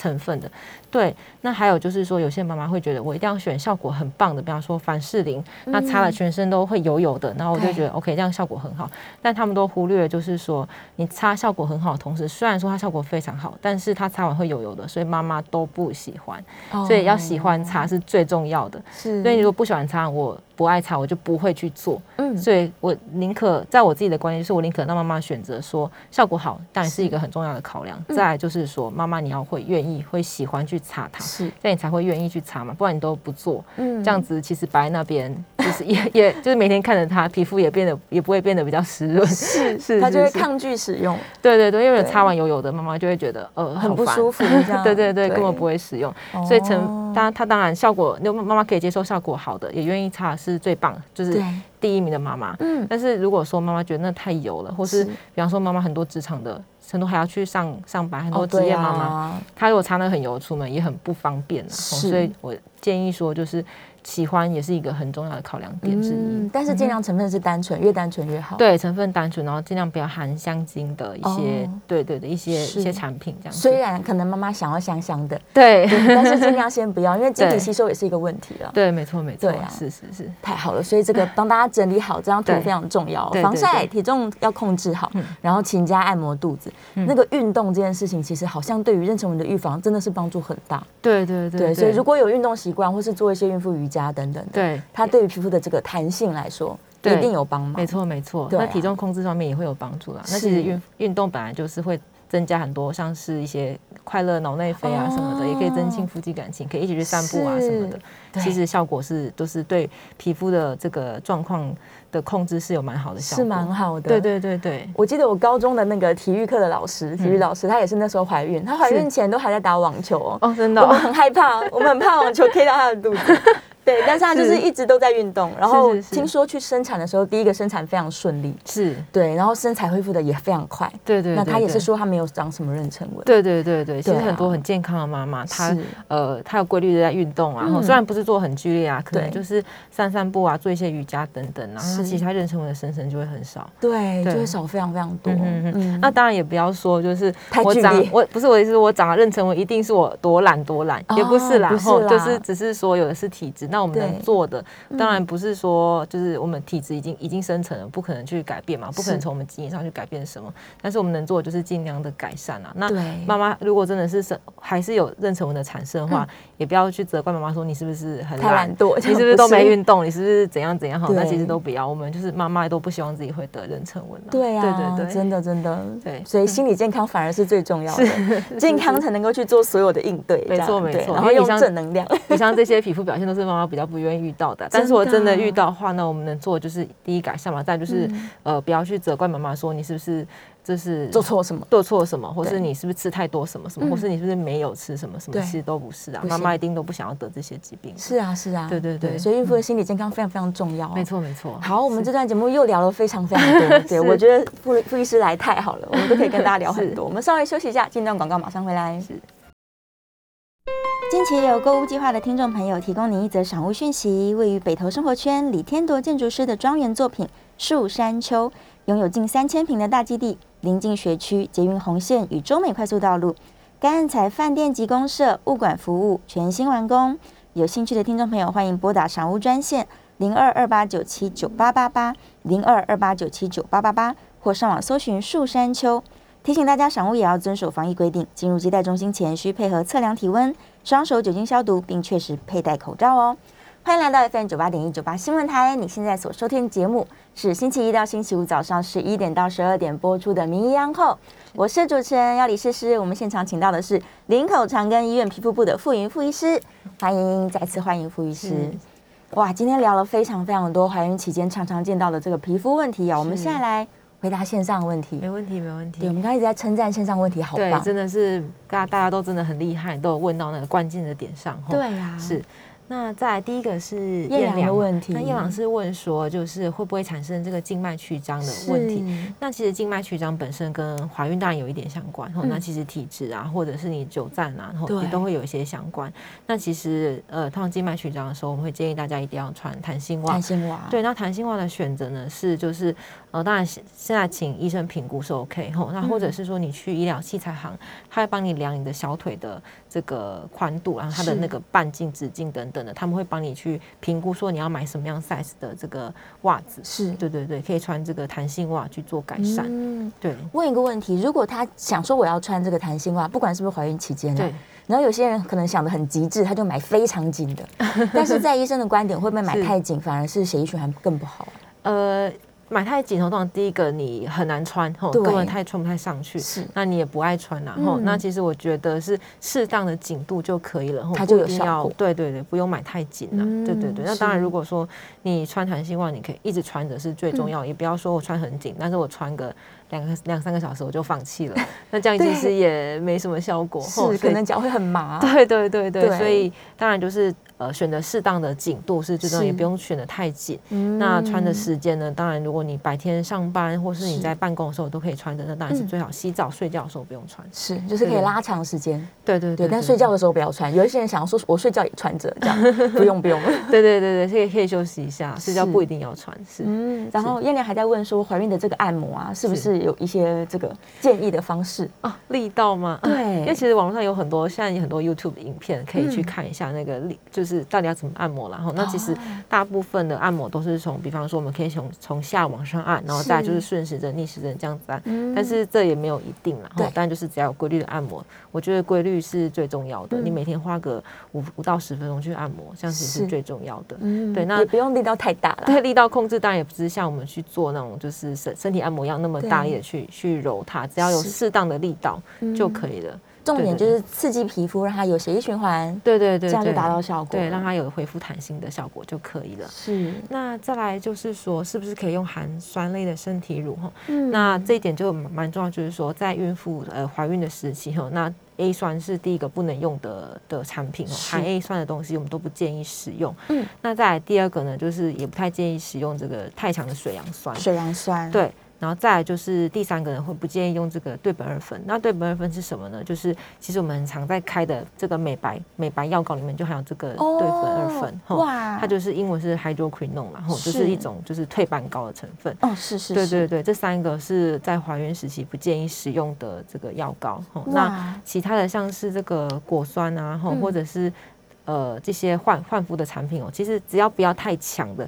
成分的。对，那还有就是说，有些妈妈会觉得我一定要选效果很棒的，比方说凡士林，那擦了全身都会油油的，然后我就觉得 OK，这样效果很好。但他们都忽略，就是说你擦效果很好的同时，虽然说它效果非常好，但是它擦完会油油的，所以妈妈都不喜欢。所以要喜欢擦是最重要的。是，所以你如果不喜欢擦，我不爱擦，我就不会去做。嗯，所以我宁可在我自己的观念，就是我宁可让妈妈选择说效果好，当然是一个很重要的考量。再来就是说，妈妈你要会愿意会喜欢去。擦它，是，这样你才会愿意去擦嘛，不然你都不做，嗯，这样子其实摆在那边，就是也也就是每天看着它，皮肤也变得也不会变得比较湿润，是是，它就会抗拒使用，对对对，因为擦完油油的，妈妈就会觉得呃很不舒服，这样，对对对，根本不会使用，所以成当然它当然效果，那妈妈可以接受效果好的，也愿意擦是最棒，就是第一名的妈妈，嗯，但是如果说妈妈觉得那太油了，或是比方说妈妈很多职场的。很多还要去上上班，很多职业妈妈，她如果擦那很油出门也很不方便，所以我建议说就是。喜欢也是一个很重要的考量点之一，但是尽量成分是单纯，越单纯越好。对，成分单纯，然后尽量不要含香精的一些，对对的一些一些产品这样。虽然可能妈妈想要香香的，对，但是尽量先不要，因为晶体吸收也是一个问题了。对，没错没错，对啊，是是是，太好了。所以这个 帮大家整理好这张图非常重要，防晒、体重要控制好，然后勤加按摩肚子。那个运动这件事情，其实好像对于妊娠纹的预防真的是帮助很大。对对对，所以如果有运动习惯，或是做一些孕妇瑜伽等等，对。它对于皮肤的这个弹性来说，一定有帮忙。没错，没错。那体重控制上面也会有帮助啦。那其实运运动本来就是会增加很多，像是一些快乐脑内啡啊什么的，也可以增进夫妻感情，可以一起去散步啊什么的。其实效果是都是对皮肤的这个状况的控制是有蛮好的效果，是蛮好的。对对对对，我记得我高中的那个体育课的老师，体育老师，他也是那时候怀孕，她怀孕前都还在打网球哦，哦真的，我们很害怕，我们很怕网球 K 到她的肚子。对，但是她就是是。一直都在运动，然后听说去生产的时候，第一个生产非常顺利，是，对，然后身材恢复的也非常快。对对。那她也是说她没有长什么妊娠纹。对对对对，其实很多很健康的妈妈，她呃，她有规律的在运动啊，然后嗯虽然不是做很剧烈啊，可能就是散散步啊，做一些瑜伽等等，然后她其实她妊娠纹的生成就会很少。对，就会少非常非常多。嗯嗯嗯。那当然也不要说就是太我长我不是我的意思，我长了妊娠纹一定是我多懒多懒，也不是啦，就是只是说有的是体质，那我们能做的当然不是说就是我们体质已经已经生成了，不可能去改变嘛，不可能从我们基因上去改变什么，但是我们能做的就是尽量的改善啊。那对妈妈如果真的是生还是有妊娠纹的产生的话，也不要去责怪妈妈说你是不是很懒惰，你是不是都没运？动？你是不是怎样怎样？好，那其实都不要。我们就是妈妈都不希望自己会得妊娠纹啊。对啊，对对对，真的真的，对所以心理健康反而是最重要的，健康才能够去做所有的应对，没错没错然后用正能量，以上这些皮肤表现都是妈妈比较不愿意遇到的，但是我真的遇到的话，那我们能做的就是第一改善嘛，再就是、呃不要去责怪妈妈说你是不是就是做错什么？做错什么，或是你是不是吃太多什么什么，嗯或是你是不是没有吃什么什么，其实都不是啊妈妈一定都不想要得这些疾病。是啊是啊，对对对所以孕妇的心理健康非常非常重要，没。错没错。好，我们这段节目又聊了非常非常多，对我觉得傅傅医师来太好了，我们都可以跟大家聊很多。我们稍微休息一下，进段广告，马上回来。是近期有购物计划的听众朋友，提供您一则赏物讯息：位于北投生活圈李天铎建筑师的庄园作品树山丘，拥有近三千平的大基地，临近学区、捷运红线与中美快速道路，该案采饭店及公社物管服务，全新完工。有兴趣的听众朋友，欢迎拨打赏物专线零二二八九七九八八八零二二八九七九八八八，或上网搜寻树山丘。提醒大家，赏物也要遵守防疫规定，进入接待中心前需配合测量体温。双手酒精消毒，并确实佩戴口罩哦。欢迎来到 FM 九八点一九八新闻台，你现在所收听的节目是星期一到星期五早上十一点到十二点播出的《名医央后》，我是主持人要李诗诗。我们现场请到的是林口长庚医院皮肤部的傅云傅医师，欢迎再次欢迎傅医师。哇，今天聊了非常非常多怀孕期间常常见到的这个皮肤问题啊，我们现在来回答线上的问题。没问题没问题对，我。们刚刚一直在称赞线上问题好对，棒，真的是大家大家都真的很厉害，都有问到那个关键的点上。吼对呀、是。那再来第一个是燕良的问题那叶良是问说，就是会不会产生这个静脉曲张的问题？那其实静脉曲张本身跟怀孕当然有一点相关，吼、嗯那其实体质啊，或者是你久站啊，然后也都会有一些相关。那其实呃，通常静脉曲张的时候，我们会建议大家一定要穿弹性袜弹。性袜，对，那弹性袜的选择呢是就是呃，当然现现在请医生评估是 OK 吼，那或者是说你去医疗器材行，他会帮你量你的小腿的这个宽度，然后它的那个半径、直径等等的，他们会帮你去评估说你要买什么样 size 的这个袜子。是。对对对，可以穿这个弹性袜去做改善。嗯，对。问一个问题，如果他想说我要穿这个弹性袜，不管是不是怀孕期间、啊，对，然后有些人可能想的很极致，他就买非常紧的，但是在医生的观点，会不会买太紧，反而是血液循环更不好？啊？呃，买太紧，通常第一个你很难穿，吼，对。根本太穿不太上去。是。那你也不爱穿然后、嗯。那其实我觉得是适当的紧度就可以了，吼它就有效果。对对对，不用买太紧了、嗯对对对，那当然，如果说你穿弹性袜，你可以一直穿着是最重要，也不要说我穿很紧，但是我穿个两个两三个小时我就放弃了，那这样其实也没什么效果，是，可能脚会很麻。对对对对，对。所以当然就是呃选择适当的紧度是最重要，是也不用选的太紧。嗯那穿的时间呢？当然，如果你白天上班或是你在办公的时候都可以穿的，那当然是嗯最好。洗澡、睡觉的时候不用穿。是，就是可以拉长时间，对对对，但睡觉的时候不要穿。有一些人想要说，我睡觉也穿着，这样不用不用。对对对对，可以可以休息一下，睡觉不一定要穿。是，嗯，然后燕莲还在问说，怀孕的这个按摩啊，是不是是有一些这个建议的方式？啊，力道吗？啊对 因为其实网络上有很多，现在有很多 YouTube 影片可以去嗯看一下那个力，就是到底要怎么按摩啦。然后那其实哦大部分的按摩都是从，比方说我们可以从从下往上按，然后再来就是是顺时针、逆时针这样子按。嗯但是这也没有一定啦，对吼但就是只要有规律的按摩，我觉得规律是最重要的。嗯你每天花个五五到十分钟去按摩，这样子是是最重要的。嗯对那也不用力道太大了。对力道控制当然也不是像我们去做那种就是身身体按摩一样那么大力的去去揉它，只要有是适当的力道就可以了。重点就是刺激皮肤，让它有血液循环，对对对，这样就对达到效果对，让它有恢复弹性的效果就可以了。是。那再来就是说，是不是可以用含酸类的身体乳？哈、嗯那这一点就蛮蛮重要，就是说在孕妇呃怀孕的时期哈，那 A 酸是第一个不能用的的产品哦，含 A 酸的东西我们都不建议使用。嗯，那再来第二个呢，就是也不太建议使用这个太强的水杨酸。水杨酸，对。然后再来就是第三个人会不建议用这个对苯二酚。那对苯二酚是什么呢？就是其实我们很常在开的这个美白美白药膏里面就含有这个对苯二酚。哇！它就是英文是 hydroquinone 然后就是一种就是退斑膏的成分。哦，是是。对对对，这三个是在怀孕时期不建议使用的这个药膏。那其他的像是这个果酸啊，或者是呃这些焕焕肤的产品哦，其实只要不要太强的。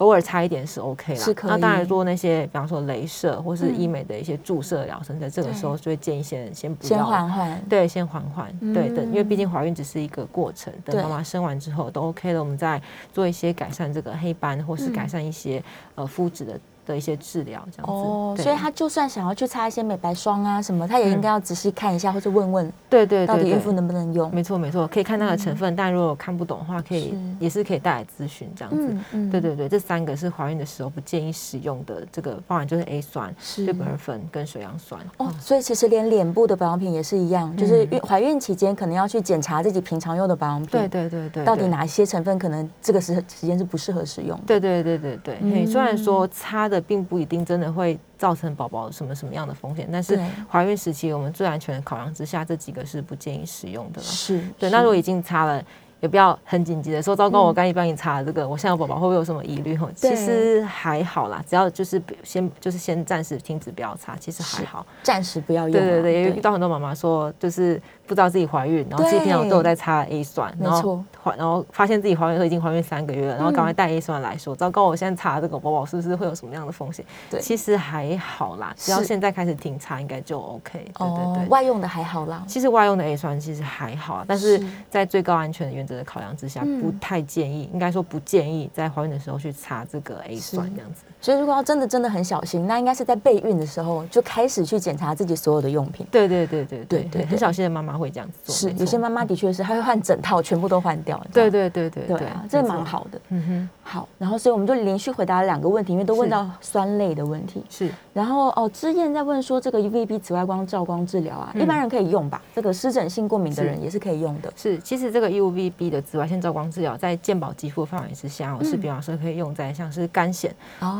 偶尔擦一点是 OK 啦，那当然做那些，比方说镭射或是医美的一些注射疗程，在这个时候就会建议先先不要，先缓缓，对，先缓缓，对等，因为毕竟怀孕只是一个过程，等妈妈生完之后都 OK 了，我们再做一些改善这个黑斑或是改善一些呃肤质的。的一些治疗这样子，哦，所以他就算想要去擦一些美白霜啊什么，他也应该要仔细看一下或者问问，对对，到底孕妇能不能用？没错没错，可以看它的成分，但如果看不懂的话，可以也是可以带来咨询这样子。对对对，这三个是怀孕的时候不建议使用的，这个包含就是 A 酸、对苯二酚跟水杨酸。哦，所以其实连脸部的保养品也是一样，就是孕怀孕期间可能要去检查自己平常用的保养品，对对对对，到底哪一些成分可能这个时时间是不适合使用？对对对对对，虽然说擦的并不一定真。的会造成宝宝什么什么样的风险？但是怀孕时期我们最安全的考量之下，这几个是不建议使用的。是对。那如果已经擦了。也不要很紧急的说，糟糕，我刚一帮你查这个，我现在有宝宝会不会有什么疑虑？哈，其实还好啦，只要就是先就是先暂时停止不要擦，其实还好，暂时不要用。对对对，也遇到很多妈妈说，就是不知道自己怀孕，然后其实平常都有在擦 A 酸，然后怀然后发现自己怀孕后已经怀孕三个月了，然后赶快带 A 酸来说，糟糕，我现在擦这个宝宝是不是会有什么样的风险？对，其实还好啦，只要现在开始停擦，应该就 OK。对对对，外用的还好啦。其实外用的 A 酸其实还好，但是在最高安全的原则的考量之下。不太建议，应该说不建议在怀孕的时候去擦这个 A 酸这样子。所以如果要真的真的很小心，那应该是在备孕的时候就开始去检查自己所有的用品。对对对对对对，很小心的妈妈会这样子做。是，有些妈妈的确是，她会换整套，全部都换掉。对对对对对啊，这蛮好的。嗯哼，好。然后所以我们就连续回答了两个问题，因为都问到酸类的问题。是。然后哦，之燕在问说，这个 UVB 紫外光照光治疗啊，一般人可以用吧？这个湿疹性过敏的人也是可以用的。是，其实这个 UVB 的紫外线照光治疗在健保肌肤范围之下，我是比方说可以用在像是干癣，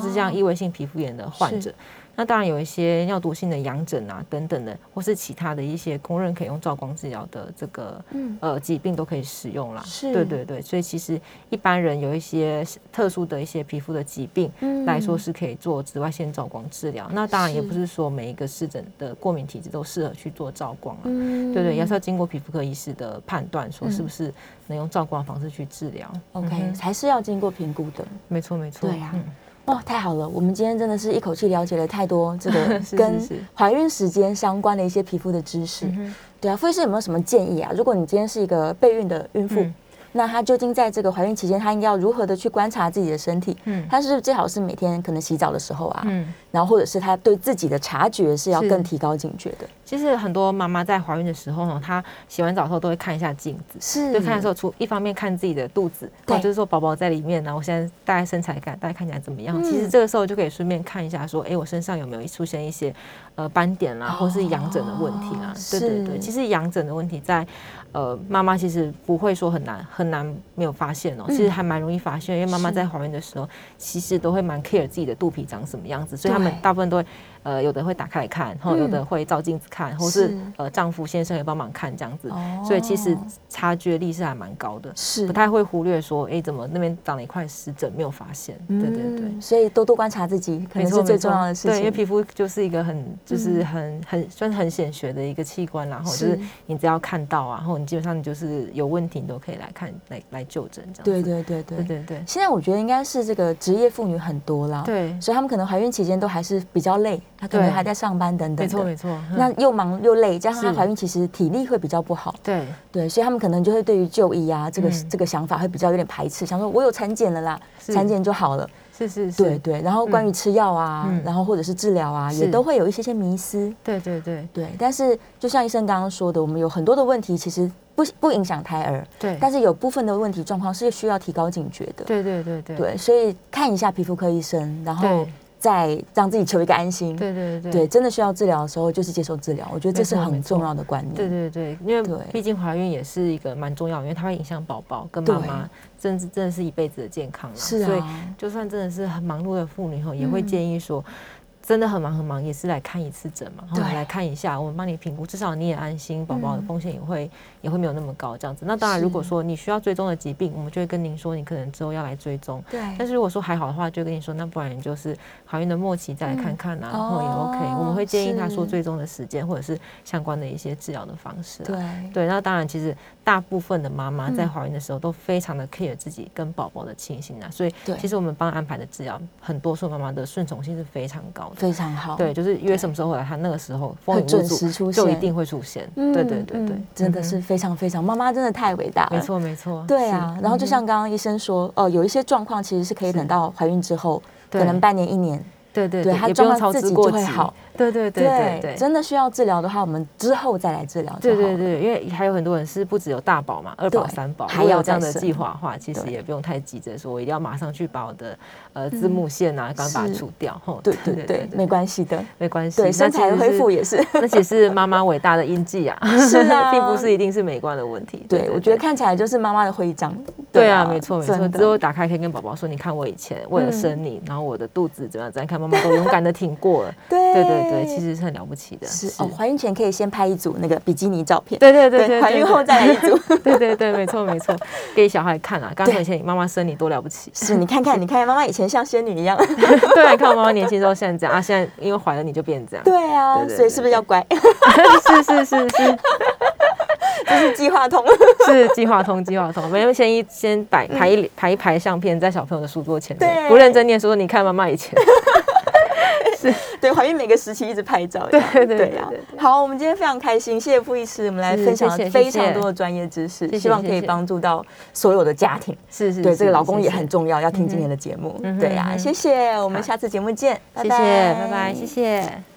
是这样异位性皮肤炎的患者。那当然有一些尿毒性的痒疹啊等等的，或是其他的一些公认可以用照光治疗的这个呃疾病都可以使用啦。是，对对对，所以其实一般人有一些特殊的一些皮肤的疾病来说是可以做紫外线照光治疗。那当然也不是说每一个湿疹的过敏体质都适合去做照光啊。嗯，对对，也是要经过皮肤科医师的判断，说是不是能用照光方式去治疗。OK，还是要经过评估的。没错没错。对呀。哇，太好了！我们今天真的是一口气了解了太多这个 跟怀孕时间相关的一些皮肤的知识。对啊，傅医师有没有什么建议啊？如果你今天是一个备孕的孕妇。那她究竟在这个怀孕期间，她应该要如何的去观察自己的身体？嗯，她是最好是每天可能洗澡的时候啊，嗯，然后或者是她对自己的察觉是要更提高警觉的。其实很多妈妈在怀孕的时候呢，她洗完澡后都会看一下镜子，是，就看的时候，除一方面看自己的肚子，对，就是说宝宝在里面，然后我现在大概身材感，大概看起来怎么样？其实这个时候就可以顺便看一下，说，哎，我身上有没有出现一些呃斑点啦，或是痒疹的问题啦？对对对，其实痒疹的问题在。呃，妈妈其实不会说很难很难没有发现哦，其实还蛮容易发现，因为妈妈在怀孕的时候，其实都会蛮 care 自己的肚皮长什么样子，所以他们大部分都会。呃，有的会打开来看，然后有的会照镜子看，或是呃丈夫先生也帮忙看这样子，所以其实察觉力是还蛮高的，是不太会忽略说，哎，怎么那边长了一块湿疹没有发现？对对对，所以多多观察自己，可能是最重要的事情。对，因为皮肤就是一个很就是很很算是很显学的一个器官，然后就是你只要看到啊，然后你基本上你就是有问题，你都可以来看来来就诊这样。对对对对对对。现在我觉得应该是这个职业妇女很多啦，对，所以他们可能怀孕期间都还是比较累。她可能还在上班等等，没错没错。那又忙又累，加上她怀孕，其实体力会比较不好。对对，所以他们可能就会对于就医啊这个这个想法会比较有点排斥，想说我有产检了啦，产检就好了。是是是，对对。然后关于吃药啊，然后或者是治疗啊，也都会有一些些迷思。对对对对。但是就像医生刚刚说的，我们有很多的问题其实不不影响胎儿。对。但是有部分的问题状况是需要提高警觉的。对对对对。对，所以看一下皮肤科医生，然后。再让自己求一个安心。对对对对，真的需要治疗的时候，就是接受治疗。我觉得这是很重要的观念。对对对，因为毕竟怀孕也是一个蛮重要，因为它会影响宝宝跟妈妈，真的真的是一辈子的健康了。是所以啊，就算真的是很忙碌的妇女吼，也会嗯建议说。真的很忙很忙，也是来看一次诊嘛，然后来看一下，我们帮你评估，至少你也安心，宝宝的嗯风险也会、也会没有那么高这样子。那当然，如果说你需要追踪的疾病，我们就会跟您说，你可能之后要来追踪。对但是如果说还好的话，就跟你说，那不然你就是怀孕的末期再来看看啊，然后也 OK。哦我们会建议他说最终的时间，或者是相关的一些治疗的方式、啊。对对，那当然，其实大部分的妈妈在嗯怀孕的时候都非常的 care 自己跟宝宝的情形啊，所以其实我们帮安排的治疗，很多数妈妈的顺从性是非常高的。非常好。对，就是约什么时候回来，她那个时候风会准雨无阻时出现就一定会出现。嗯对对对对嗯，真的嗯是非常非常，妈妈真的太伟大了。没错没错。是对啊，然后就像嗯刚刚医生说，哦，有一些状况其实是可以等到怀孕之后，可能半年一年，对对对她也不用操状况自己就会好。对对对对对。真的需要治疗的话，我们之后再来治疗。对对对，因为还有很多人是不只有大宝嘛，二宝、三宝，还有这样的计划的话，其实也不用太急着说我一定要马上去把我的呃字幕线啊，赶快把它除掉。吼对对对，没关系的。没关系。对，身材恢复也是。那其实是妈妈伟大的印记啊，是啊 并不是一定是美观的问题。对，我觉得看起来就是妈妈的徽章。对啊，没错没错。之后打开可以跟宝宝说，你看我以前为了生你，然后我的肚子怎么样怎样，看妈妈都勇敢的挺过了。对对对对，其实是很了不起的。是哦，怀孕前可以先拍一组那个比基尼照片。对对对对，怀孕后再来一组。对 对对，没错没错，给小孩看啊。刚才以前你妈妈生你多了不起，是你看看，你看妈妈以前像仙女一样。对啊，你看我妈妈年轻时候现在这样啊，现在因为怀了你就变这样。对啊，所以是不是要乖？是是是是这是计划通。是计划通计划通，没有先一先摆排一排一排相片在小朋友的书桌前面，不认真念书，你看妈妈以前。对，怀孕每个时期一直拍照。对对对对啊对对。好，我们今天非常开心，谢谢傅医师，我们来分享非常多的专业知识，希望可以帮助到所有的家庭。是是，对，是这个老公也很重要，要听今天的节目。对啊，嗯哼谢谢，我们下次节目见，拜谢谢，拜拜，谢谢。